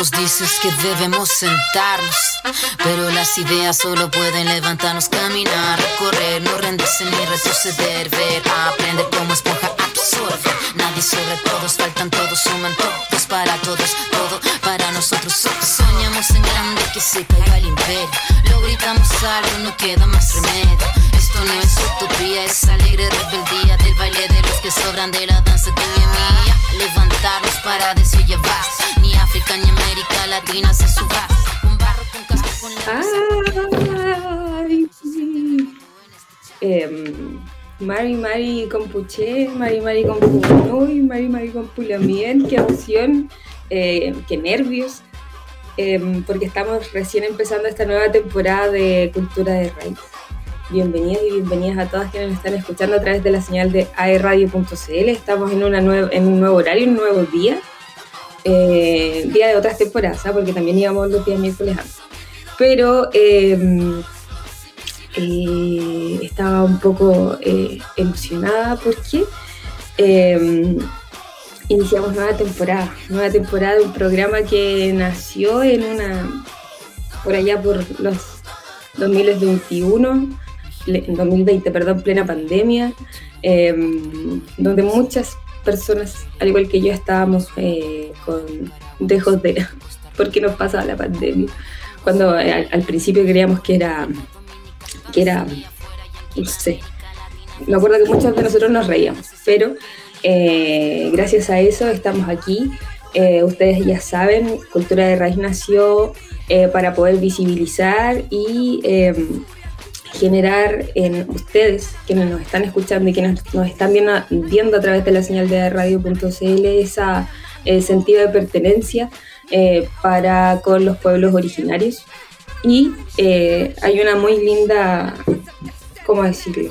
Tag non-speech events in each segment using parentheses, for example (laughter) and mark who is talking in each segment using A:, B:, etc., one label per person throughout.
A: nos dices que debemos sentarnos, pero las ideas solo pueden levantarnos, caminar, correr, no rendirse ni retroceder, ver, aprender como esponja absorbe. Nadie sobre todos, faltan todos, suman todos para todos, todo para nosotros. Soñamos en grande que se caiga el imperio, lo gritamos algo, no queda más remedio. Esto no es utopía, es alegre rebeldía del baile de los que sobran de la danza de mi mía. Levantarnos para decir ya ni África ni América Latina se suba. Un barro con casco con la
B: Ay, sí. Em, Mari Mari con Puché, Mari Mari con Punuy, Mari Mari con Pulamien, qué emoción, eh, qué nervios, em, porque estamos recién empezando esta nueva temporada de Cultura de Raíz. Bienvenidas y bienvenidas a todas quienes nos están escuchando a través de la señal de aerradio.cl. Estamos en, un nuevo horario, un nuevo día, eh, día de otras temporadas, ¿ah? porque también íbamos los días miércoles antes. Pero em, eh, estaba un poco eh, emocionada porque iniciamos nueva temporada, nueva temporada de un programa que nació en una, por allá por los 2021 en 2020, perdón, plena pandemia, em, donde muchas personas, al igual que yo, estábamos eh, con dejos de (laughs) por qué nos pasaba la pandemia. Cuando eh, al, principio creíamos que era, que era, no sé, me acuerdo que muchos de nosotros nos reíamos, pero eh, gracias a eso estamos aquí. ustedes ya saben, Cultura de Raíz nació para poder visibilizar y em, generar en ustedes, quienes nos están escuchando y quienes nos están viendo, a través de la señal de radio.cl, ese eh, sentido de pertenencia eh, para con los pueblos originarios. Y eh, hay una muy linda, ¿cómo decirlo?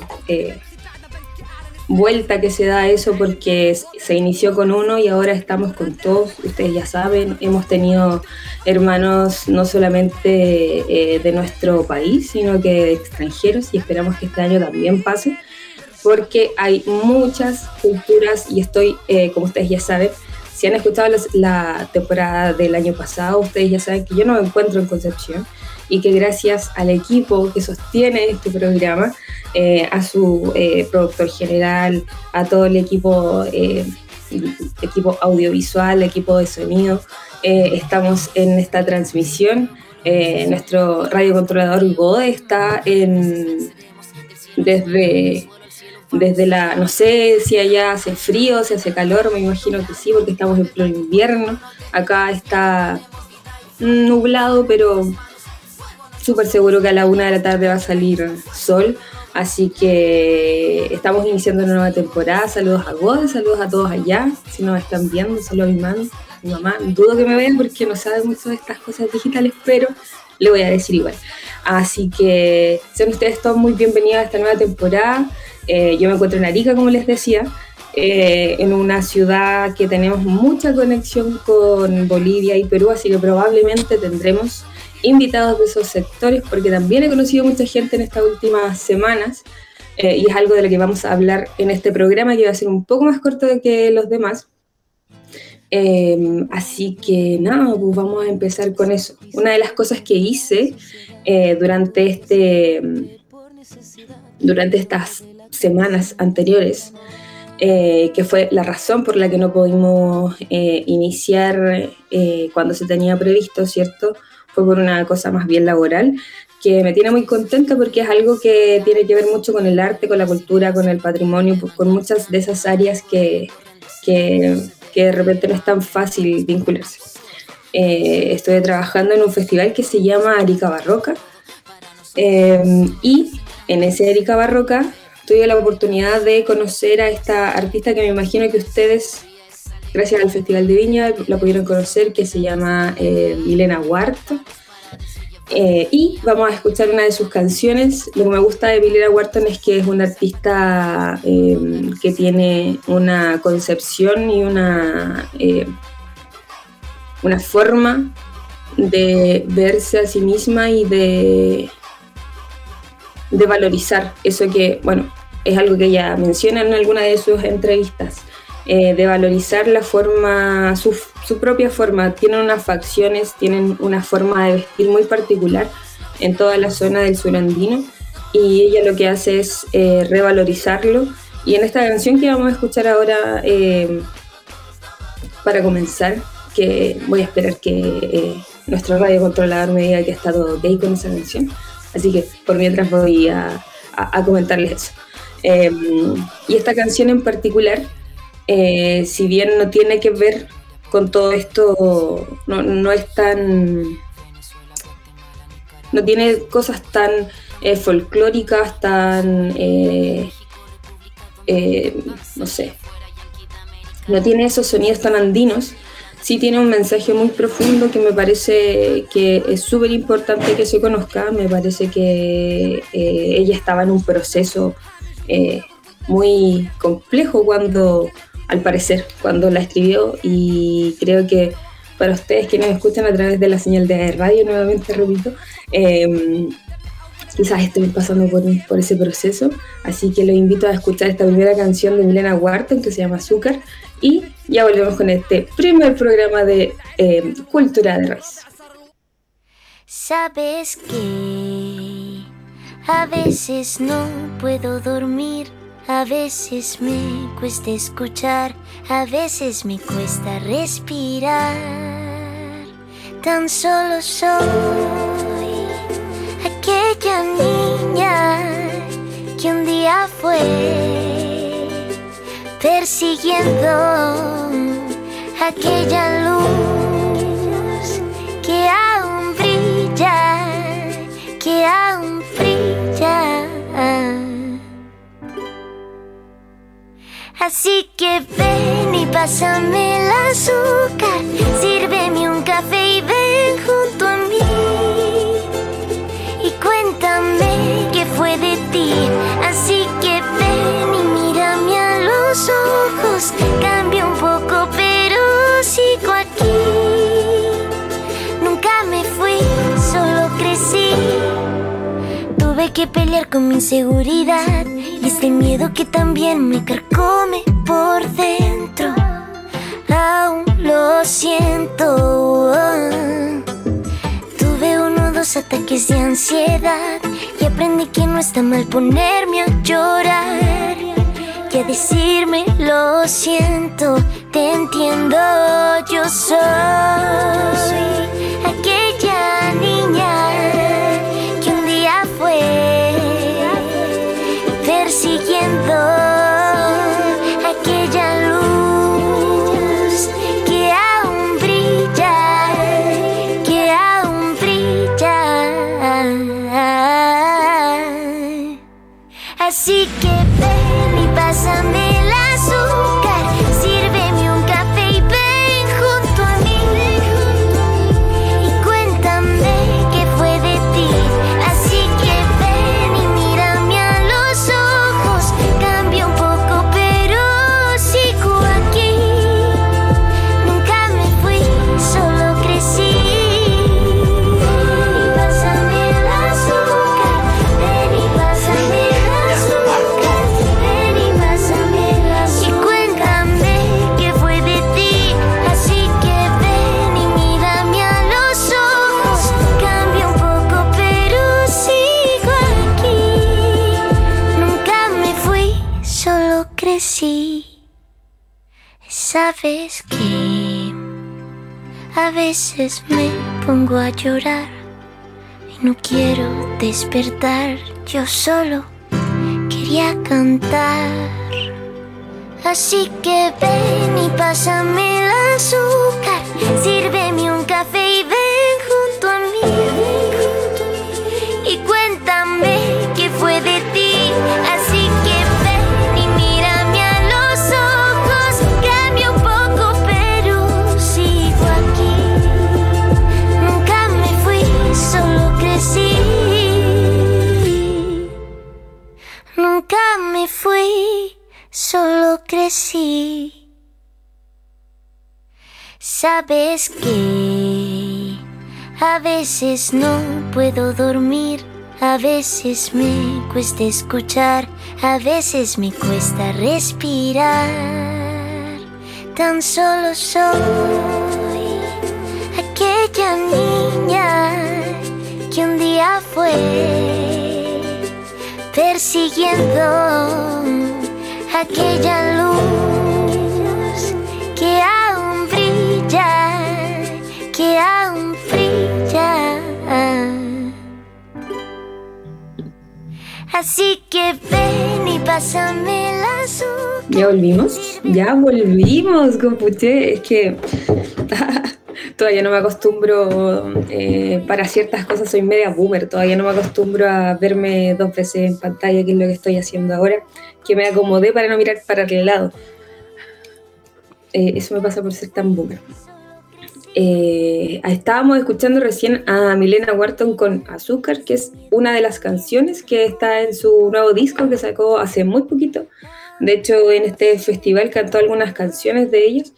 B: Vuelta que se da a eso porque se inició con uno y ahora estamos con todos. Ustedes ya saben, hemos tenido hermanos no solamente eh, de nuestro país, sino que extranjeros y esperamos que este año también pase porque hay muchas culturas y estoy, eh, como ustedes ya saben, si han escuchado la temporada del año pasado, ustedes ya saben que yo no me encuentro en Concepción y que gracias al equipo que sostiene este programa, eh, a su eh, productor general, a todo el equipo, eh, equipo audiovisual, equipo de sonido, estamos en esta transmisión. nuestro radiocontrolador Gode está en, desde, desde la, no sé si allá hace frío, si hace calor, me imagino que sí, porque estamos en pleno invierno. Acá está nublado, pero súper seguro que a la una de la tarde va a salir sol. Así que estamos iniciando una nueva temporada. Saludos a Gode, saludos a todos allá. Si nos están viendo, saludos a mi mamá, mi mamá. Dudo que me vean porque no sabe mucho de estas cosas digitales, pero le voy a decir igual. Así que sean ustedes todos muy bienvenidos a esta nueva temporada. Eh, yo me encuentro en Arica, como les decía, eh, en una ciudad que tenemos mucha conexión con Bolivia y Perú, así que probablemente tendremos invitados de esos sectores, porque también he conocido mucha gente en estas últimas semanas eh, y es algo de lo que vamos a hablar en este programa que va a ser un poco más corto que los demás. Em, así que nada, pues vamos a empezar con eso. Una de las cosas que hice eh, durante, este, durante estas semanas anteriores, eh, que fue la razón por la que no pudimos iniciar cuando se tenía previsto, ¿cierto? Fue por una cosa más bien laboral, que me tiene muy contenta porque es algo que tiene que ver mucho con el arte, con la cultura, con el patrimonio, pues, con muchas de esas áreas que, que, que de repente no es tan fácil vincularse. Eh, estoy trabajando en un festival que se llama Arica Barroca eh, y en ese Arica Barroca tuve la oportunidad de conocer a esta artista que me imagino que ustedes gracias al Festival de Viña la pudieron conocer, que se llama eh, Milena. Eh, y vamos a escuchar una de sus canciones. Lo que me gusta de Milena Wharton es que es una artista em, que tiene una concepción y una, eh, una forma de verse a sí misma y de, de valorizar eso que, bueno, es algo que ella menciona en alguna de sus entrevistas, eh, de valorizar la forma, su, propia forma, tienen unas facciones, tienen una forma de vestir muy particular en toda la zona del sur andino y ella lo que hace es eh, revalorizarlo. Y en esta canción que vamos a escuchar ahora eh, para comenzar, que voy a esperar que nuestro radio controlador me diga que ha estado ok con esa canción, así que por mientras voy a, comentarles eso. Y esta canción en particular, si bien no tiene que ver con todo esto, no, no es tan no tiene cosas tan eh, folclóricas, tan, eh, eh, no sé, no tiene esos sonidos tan andinos, sí tiene un mensaje muy profundo que me parece que es súper importante que se conozca, me parece que ella estaba en un proceso muy complejo cuando, al parecer, cuando la escribió. Y creo que para ustedes que nos escuchan a través de la señal de radio, nuevamente repito, eh, quizás estén pasando por, ese proceso, así que los invito a escuchar esta primera canción de Milena Wharton que se llama Azúcar. Y ya volvemos con este primer programa de eh, Cultura de Raíz.
C: Sabes que a veces no puedo dormir, a veces me cuesta escuchar, a veces me cuesta respirar. Tan solo soy aquella niña que un día fue persiguiendo aquella luz que aún brilla, que aún Así que ven y pásame el azúcar, sírveme un café y ven junto a mí. Y cuéntame qué fue de ti. Así que ven y mírame a los ojos. Cambia un poco, pero sigo aquí. Nunca me fui, solo crecí. Tuve que pelear con mi inseguridad este miedo que también me carcome por dentro. Aún lo siento. Tuve uno o dos ataques de ansiedad y aprendí que no está mal ponerme a llorar y a decirme lo siento, te entiendo, yo soy aquella niña que un día fue persiguiendo aquella Sabes que a veces me pongo a llorar y no quiero despertar. Yo solo quería cantar. Así que ven y pásame el azúcar, crecí. Sabes que a veces no puedo dormir, a veces me cuesta escuchar, a veces me cuesta respirar. Tan solo soy aquella niña que un día fue persiguiendo aquella luz que aún brilla, que aún brilla. Así que ven y pásame la azúcar.
B: ¿Ya volvimos? Ya volvimos, compuche. Es que todavía no me acostumbro, eh, para ciertas cosas soy media boomer, todavía no me acostumbro a verme dos veces en pantalla, que es lo que estoy haciendo ahora, que me acomodé para no mirar para el lado. Eh, eso me pasa por ser tan boomer. Eh, estábamos escuchando recién a Milena Wharton con Azúcar, que es una de las canciones que está en su nuevo disco que sacó hace muy poquito. De hecho, en este festival cantó algunas canciones de ellos.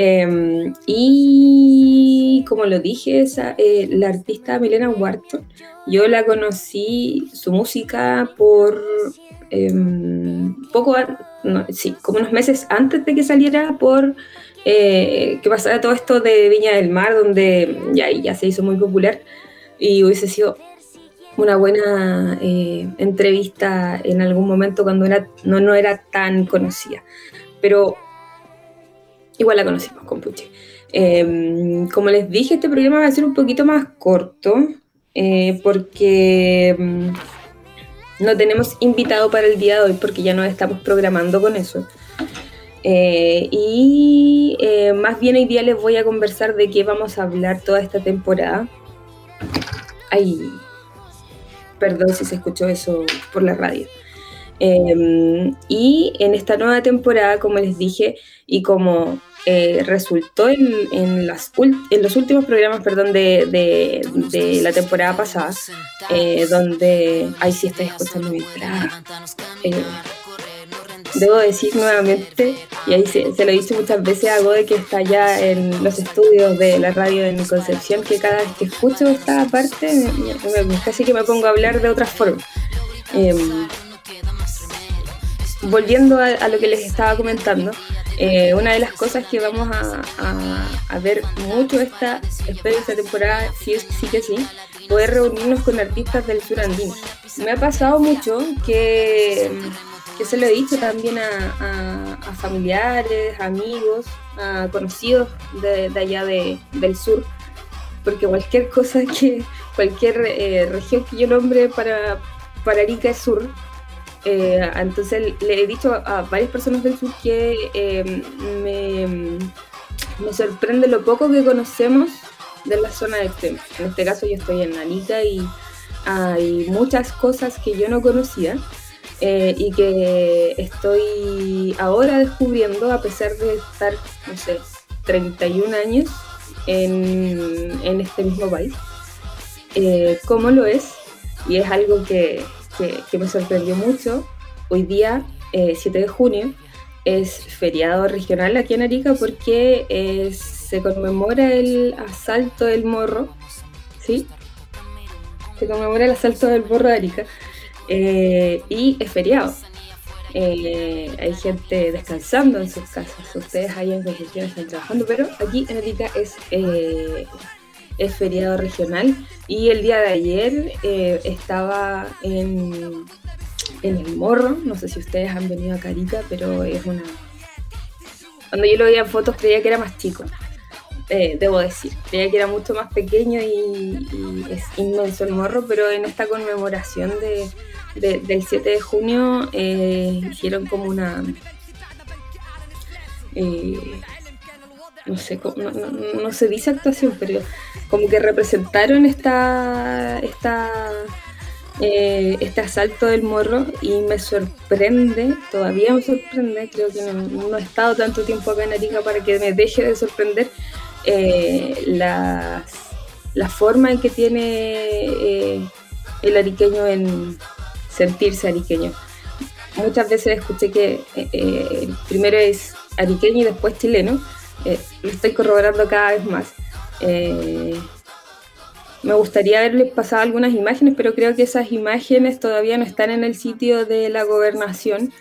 B: Eh, y como lo dije, esa, eh, la artista Milena Wharton, yo la conocí, su música por em, poco, no, sí, como unos meses antes de que saliera por eh, que pasara todo esto de Viña del Mar, donde ya, ya se hizo muy popular y hubiese sido una buena eh, entrevista en algún momento cuando era, no, no era tan conocida. Pero igual la conocimos con Puche. Eh, como les dije, este programa va a ser un poquito más corto eh, porque mm, no tenemos invitado para el día de hoy porque ya nos estamos programando con eso. Eh, y eh, más bien hoy día les voy a conversar de qué vamos a hablar toda esta temporada. Ay, perdón si se escuchó eso por la radio. Eh, y en esta nueva temporada, como les dije, y como eh, resultó en, en, las en los últimos programas perdón, de, de- la temporada pasada, eh, donde... Ay, sí, estoy escuchando mi entrada. Eh, Debo decir nuevamente, y ahí se, se lo he dicho muchas veces a Gode que está ya en los estudios de la radio en Concepción, que cada vez que escucho esta parte, me- casi que me pongo a hablar de otra forma. Volviendo a, lo que les estaba comentando, eh, una de las cosas que vamos a, ver mucho esta, espero esta temporada, sí, sí que sí, poder reunirnos con artistas del sur andino. Me ha pasado mucho que, se lo he dicho también a, familiares, amigos, a conocidos de, allá de- del sur, porque cualquier cosa que, cualquier eh, región que yo nombre para, para Arica es sur, eh, entonces le he dicho a, varias personas del sur que eh, me, me sorprende lo poco que conocemos de la zona de extremo. En este caso yo estoy en Arica y hay muchas cosas que yo no conocía eh, y que estoy ahora descubriendo a pesar de estar, no sé, 31 años en, en este mismo país. ¿Cómo lo es? Y es algo que, que, me sorprendió mucho. Hoy día, eh, 7 de junio, es feriado regional aquí en Arica porque eh, se conmemora el asalto del morro, ¿sí? Se conmemora el asalto del morro de Arica eh, y es feriado. Eh, hay gente descansando en sus casas, ustedes ahí en Concepción están trabajando, pero aquí en Arica es, es feriado regional. Y el día de ayer eh, estaba en, en el morro, no sé si ustedes han venido a Carica, pero es una... Cuando yo lo veía en fotos creía que era más chico, eh, debo decir, creía que era mucho más pequeño y, es inmenso el morro, pero en esta conmemoración de, de- del 7 de junio eh, hicieron como una... eh, no sé, no, no- no se dice actuación, pero como que representaron esta, esta, eh, este asalto del morro y me sorprende, todavía me sorprende, creo que no, he estado tanto tiempo acá en Arica para que me deje de sorprender eh, las- la forma en que tiene eh, el ariqueño en sentirse ariqueño. Muchas veces escuché que primero es ariqueño y después chileno. Eh, lo estoy corroborando cada vez más. Eh, me gustaría haberles pasado algunas imágenes, pero creo que esas imágenes todavía no están en el sitio de la gobernación.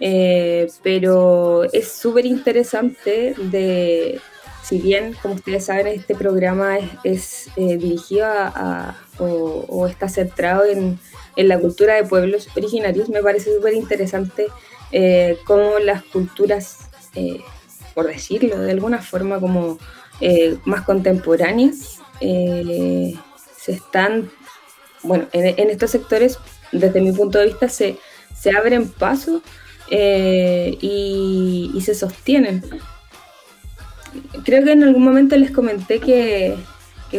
B: Eh, pero es súper interesante de si bien, como ustedes saben, este programa es, dirigido a, o, está centrado en, la cultura de pueblos originarios, me parece súper interesante cómo las culturas, por decirlo de alguna forma, como más contemporáneas, se están, bueno, en, estos sectores, desde mi punto de vista, se, se abren paso y, y se sostienen. Creo que en algún momento les comenté que,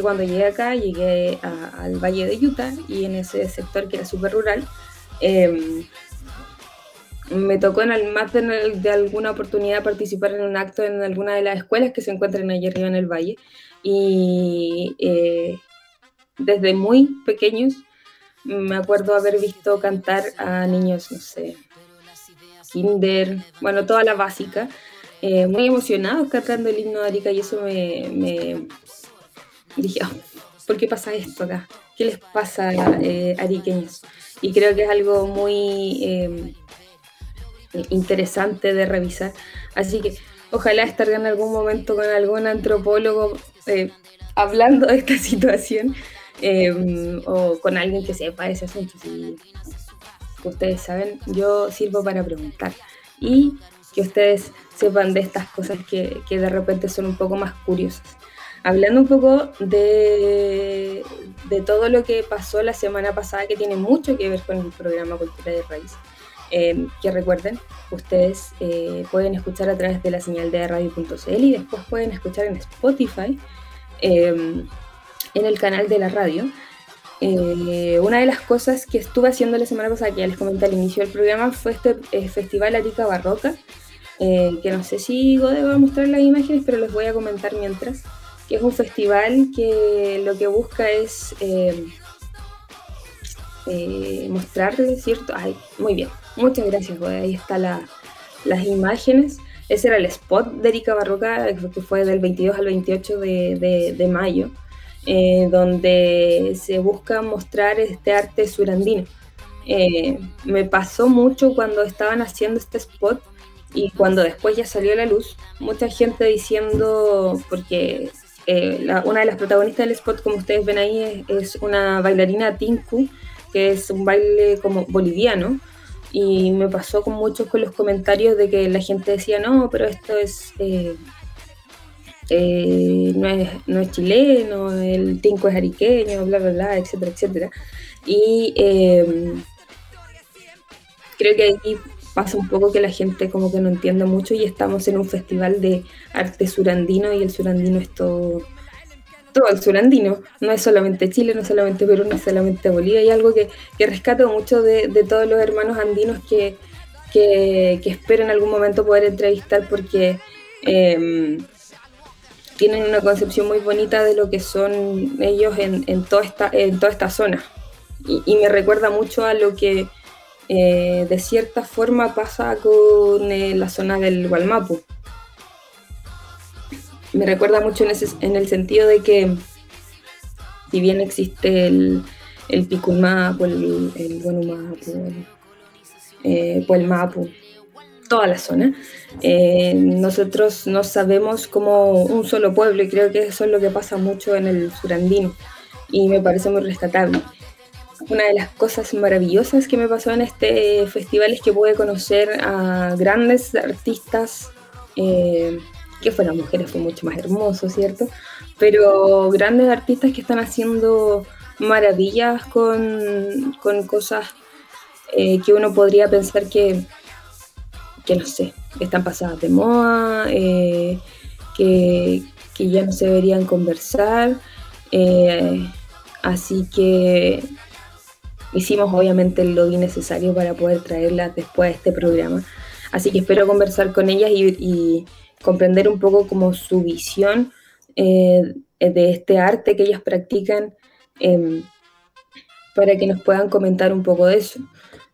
B: cuando llegué acá, llegué al Valle de Utah y en ese sector que era súper rural, em, me tocó en el, más de, alguna oportunidad participar en un acto en alguna de las escuelas que se encuentran allí arriba en el valle. Y eh, desde muy pequeños me acuerdo haber visto cantar a niños, no sé, kinder, bueno, toda la básica, eh, muy emocionados cantando el himno de Arica y eso me, dije, oh, ¿por qué pasa esto acá? ¿Qué les pasa a eh, ariqueños? Y creo que es algo muy em, interesante de revisar. Así que ojalá estar en algún momento con algún antropólogo eh, hablando de esta (laughs) situación em, o con alguien que sepa ese asunto. Si ustedes saben, yo sirvo para preguntar. Y que ustedes sepan de estas cosas que, de repente son un poco más curiosas. Hablando un poco de, de, todo lo que pasó la semana pasada, que tiene mucho que ver con el programa Cultura de Raíz, eh, que recuerden, ustedes eh, pueden escuchar a través de la señal de radio.cl y después pueden escuchar en Spotify, eh, en el canal de la radio. una de las cosas que estuve haciendo la semana pasada, que ya les comenté al inicio del programa, fue este Festival Arica Barroca, eh, que no sé si Gode va a mostrar las imágenes, pero les voy a comentar mientras, que es un festival que lo que busca es eh, eh, mostrarles, ¿cierto? Ay, muy bien, muchas gracias Gode, ahí están las imágenes. Ese era el spot de Erika Barroca, que fue del 22 al 28 de, de mayo, donde se busca mostrar este arte surandino. me pasó mucho cuando estaban haciendo este spot y cuando después ya salió a la luz, mucha gente diciendo, porque eh, una de las protagonistas del spot, como ustedes ven ahí, es, una bailarina Tinku, que es un baile como boliviano, y me pasó con muchos con los comentarios de que la gente decía, no, pero esto es... Eh, eh, no, es, no es chileno, el Tinku es ariqueño, bla, bla, bla, etcétera, etcétera. Y creo que ahí pasa un poco que la gente como que no entiende mucho y estamos en un festival de arte surandino y el surandino es todo, todo el surandino, no es solamente Chile, no es solamente Perú, no es solamente Bolivia, hay algo que, que rescato mucho de, todos los hermanos andinos que, que, espero en algún momento poder entrevistar porque em, tienen una concepción muy bonita de lo que son ellos en, toda, esta, en toda esta zona. y, me recuerda mucho a lo que eh, de cierta forma pasa con eh, la zona del Gualmapu. Me recuerda mucho en, el sentido de que, si bien existe el, el el, el Buenumapu, el, eh, toda la zona, nosotros no sabemos como un solo pueblo y creo que eso es lo que pasa mucho en el surandino y me parece muy rescatable. Una de las cosas maravillosas que me pasó en este festival es que pude conocer a grandes artistas, eh, que fueran mujeres, fue mucho más hermoso, ¿cierto? Pero grandes artistas que están haciendo maravillas con, cosas eh, que uno podría pensar que, que, no sé, están pasadas de moda, eh, que, que, ya no se deberían conversar. así que hicimos obviamente el lobby necesario para poder traerlas después a este programa. Así que espero conversar con ellas y, comprender un poco como su visión eh, de este arte que ellas practican em, para que nos puedan comentar un poco de eso.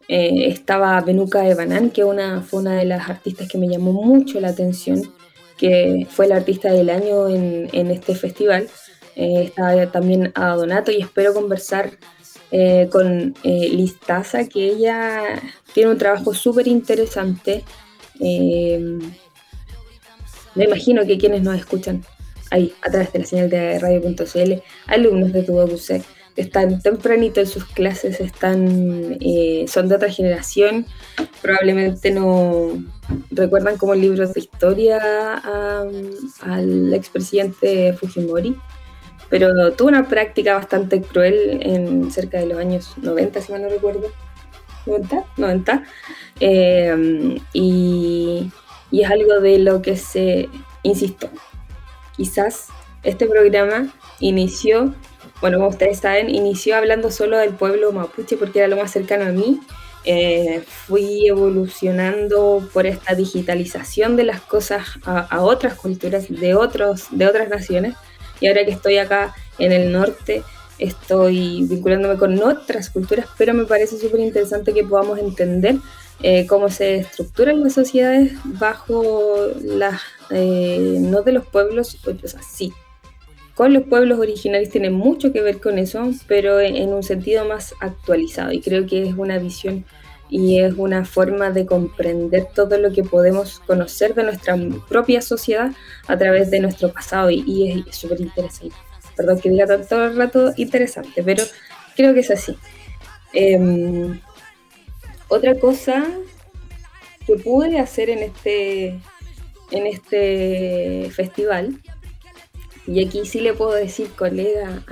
B: Eh, estaba Benuka Ebanan, que una, fue una de las artistas que me llamó mucho la atención, que fue la artista del año en, este festival. Eh, estaba también a Donato y espero conversar con eh, Listaza, que ella tiene un trabajo súper interesante. Eh, me imagino que quienes nos escuchan ahí, a través de la señal de radio.cl, alumnos de tu que están tempranito en sus clases, están, eh, son de otra generación, probablemente no recuerdan como libros de historia al expresidente Fujimori, pero tuvo una práctica bastante cruel en cerca de los años 90, si mal no recuerdo. 90, 90. Eh, y, y es algo de lo que se, insisto, quizás este programa inició, bueno, como ustedes saben, inició hablando solo del pueblo mapuche porque era lo más cercano a mí. Eh, fui evolucionando por esta digitalización de las cosas a, otras culturas de, otros, de otras naciones y ahora que estoy acá en el norte estoy vinculándome con otras culturas, pero me parece súper interesante que podamos entender eh, cómo se estructuran las sociedades bajo las, eh, no de los pueblos, o sea, sí, con los pueblos originarios tiene mucho que ver con eso, pero en, un sentido más actualizado y creo que es una visión y es una forma de comprender todo lo que podemos conocer de nuestra propia sociedad a través de nuestro pasado y, es súper interesante. Perdón que diga todo el rato interesante, pero creo que es así. Em, otra cosa que pude hacer en este, en este festival, y aquí sí le puedo decir colega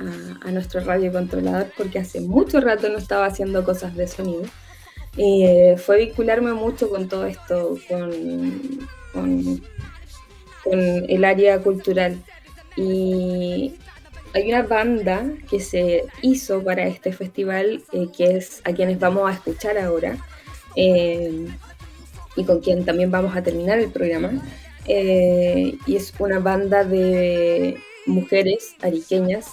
B: a, nuestro radio controlador, porque hace mucho rato no estaba haciendo cosas de sonido, eh, fue vincularme mucho con todo esto, con, con, con el área cultural. Y hay una banda que se hizo para este festival, eh, que es a quienes vamos a escuchar ahora, eh, y con quien también vamos a terminar el programa. Eh, y es una banda de mujeres ariqueñas.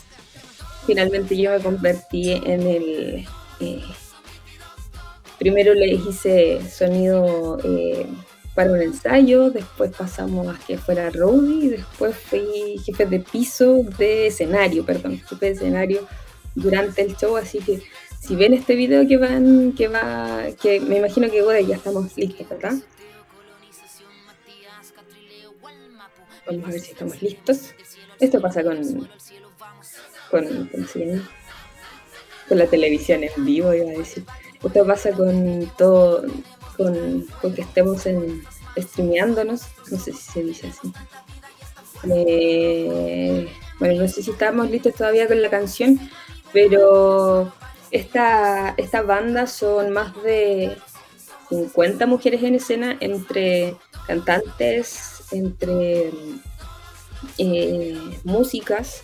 B: Finalmente yo me convertí en el... primero le hice sonido para un ensayo, después pasamos a que fuera Rowdy, y después fui jefe de piso de escenario, perdón, jefe de escenario durante el show, así que si ven este video que van, que va, que me imagino que bueno, ya estamos listos, ¿verdad? Vamos a ver si estamos listos. Esto pasa con, con, con la televisión en vivo, iba a decir. Esto pasa con todo, con, que estemos en, streameándonos, no sé si se dice así. Eh, bueno, no sé si estamos listos todavía con la canción, pero esta, banda son más de 50 mujeres en escena, entre cantantes, entre eh, músicas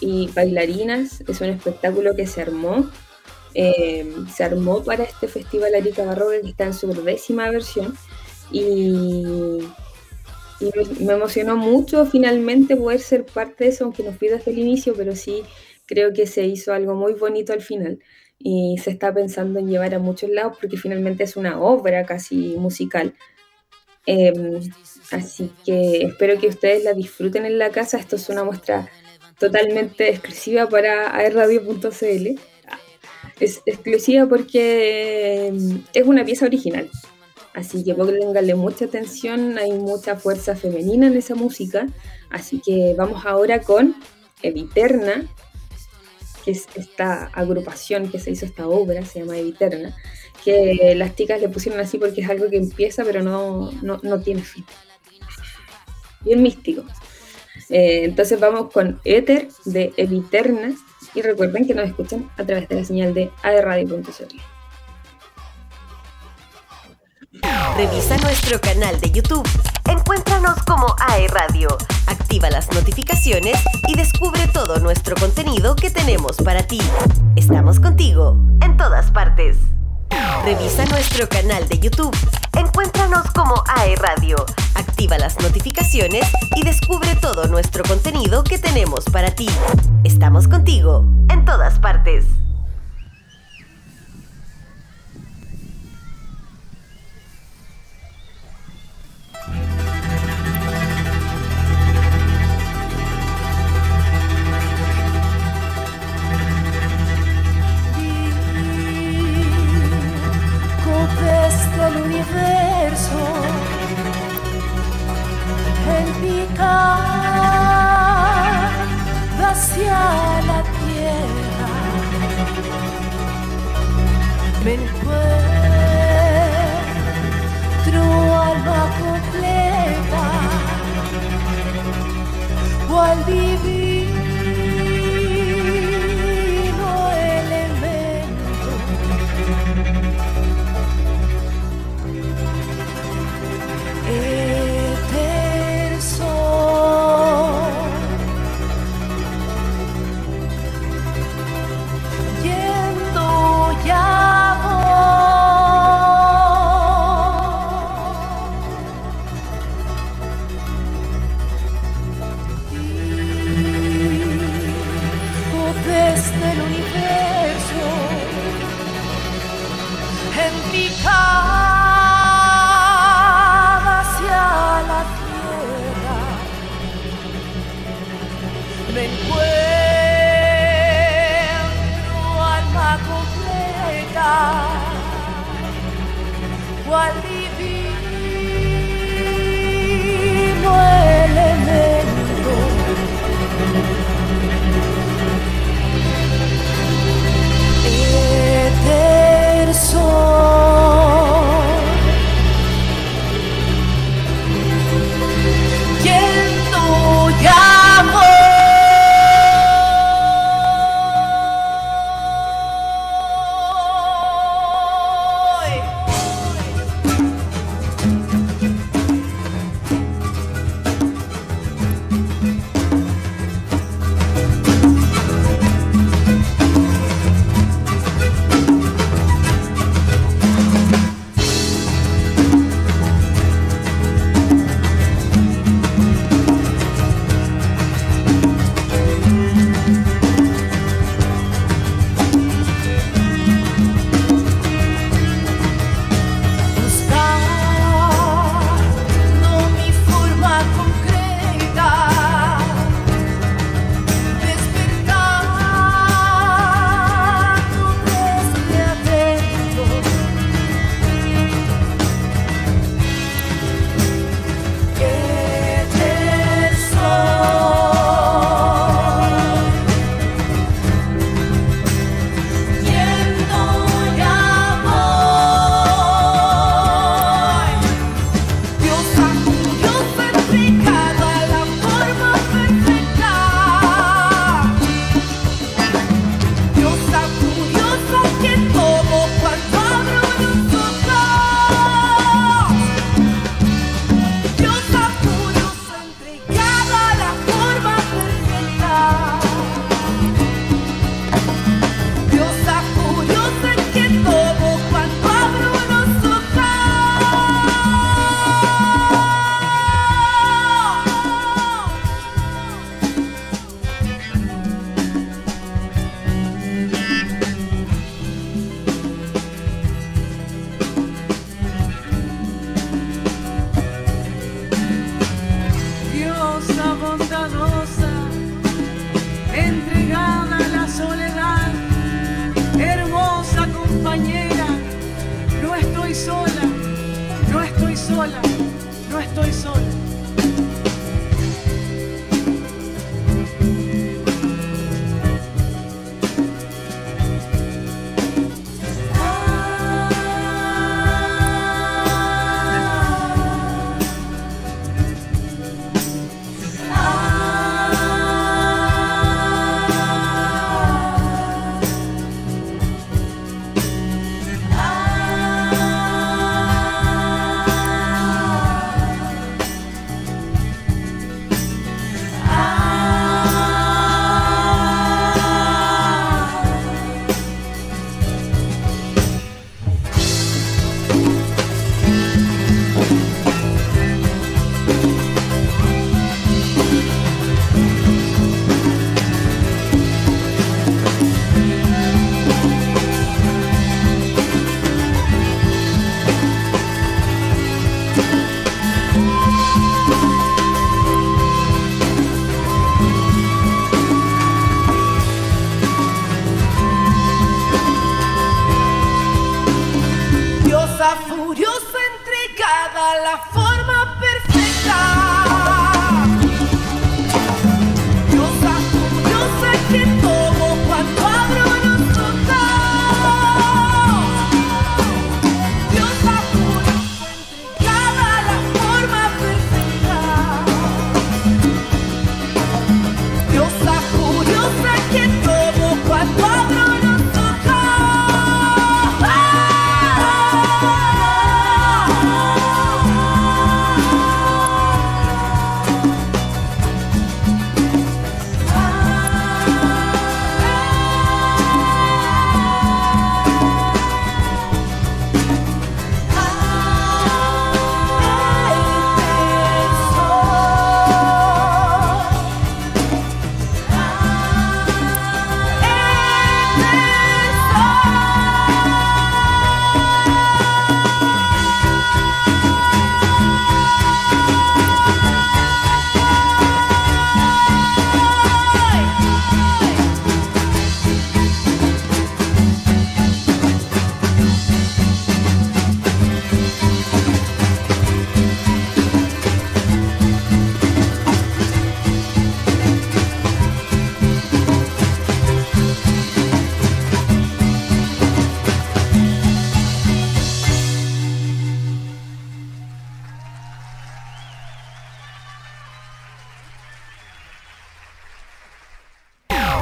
B: y bailarinas. Es un espectáculo que se armó eh, se armó para este festival Arica Barroca que está en su décima versión y, me, emocionó mucho finalmente poder ser parte de eso, aunque no fui desde el inicio, pero sí creo que se hizo algo muy bonito al final y se está pensando en llevar a muchos lados porque finalmente es una obra casi musical. Em, así que espero que ustedes la disfruten en la casa. Esto es una muestra totalmente exclusiva para aerradio.cl es exclusiva porque mm, es una pieza original. Así que pónganle mucha atención, hay mucha fuerza femenina en esa música. Así que vamos ahora con Eviterna, que es esta agrupación que se hizo esta obra, se llama Eviterna, que las chicas le pusieron así porque es algo que empieza pero no, no, tiene fin. Bien místico. Eh, entonces vamos con Éter de Eviterna y recuerden que nos escuchan a través de la señal de aerradio.cl.
D: Revisa nuestro canal de YouTube. Encuéntranos como AE Radio. Activa las notificaciones y descubre todo nuestro contenido que tenemos para ti. Estamos contigo en todas partes. Revisa nuestro canal de YouTube. Encuéntranos como AE Radio. Activa las notificaciones y descubre todo nuestro contenido que tenemos para ti. Estamos contigo en todas partes.
E: verso el picar hacia la tierra me encuentro alma completa. O al vivir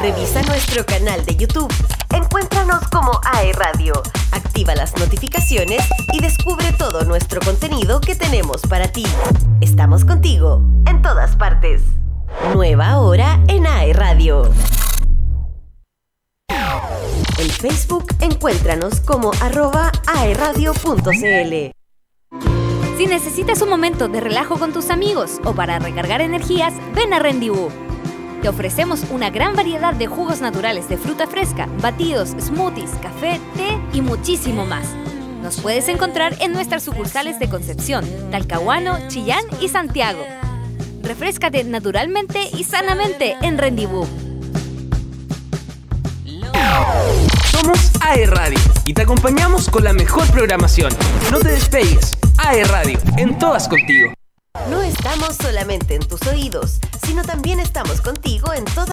D: Revisa nuestro canal de YouTube. Encuéntranos como AE Radio. Activa las notificaciones y descubre todo nuestro contenido que tenemos para ti. Estamos contigo en todas partes. Nueva hora en AE Radio. En Facebook encuéntranos como arroba aeradio.cl.
F: Si necesitas un momento de relajo con tus amigos o para recargar energías, ven a Rendibú. Te ofrecemos una gran variedad de jugos naturales de fruta fresca, batidos, smoothies, café, té y muchísimo más. Nos puedes encontrar en nuestras sucursales de Concepción, Talcahuano, Chillán y Santiago. Refrescate naturalmente y sanamente en Rendibú.
G: Somos AE Radio y te acompañamos con la mejor programación. No te despegues. AE Radio, en todas contigo.
D: No estamos solamente en tus oídos, sino también estamos contigo en todas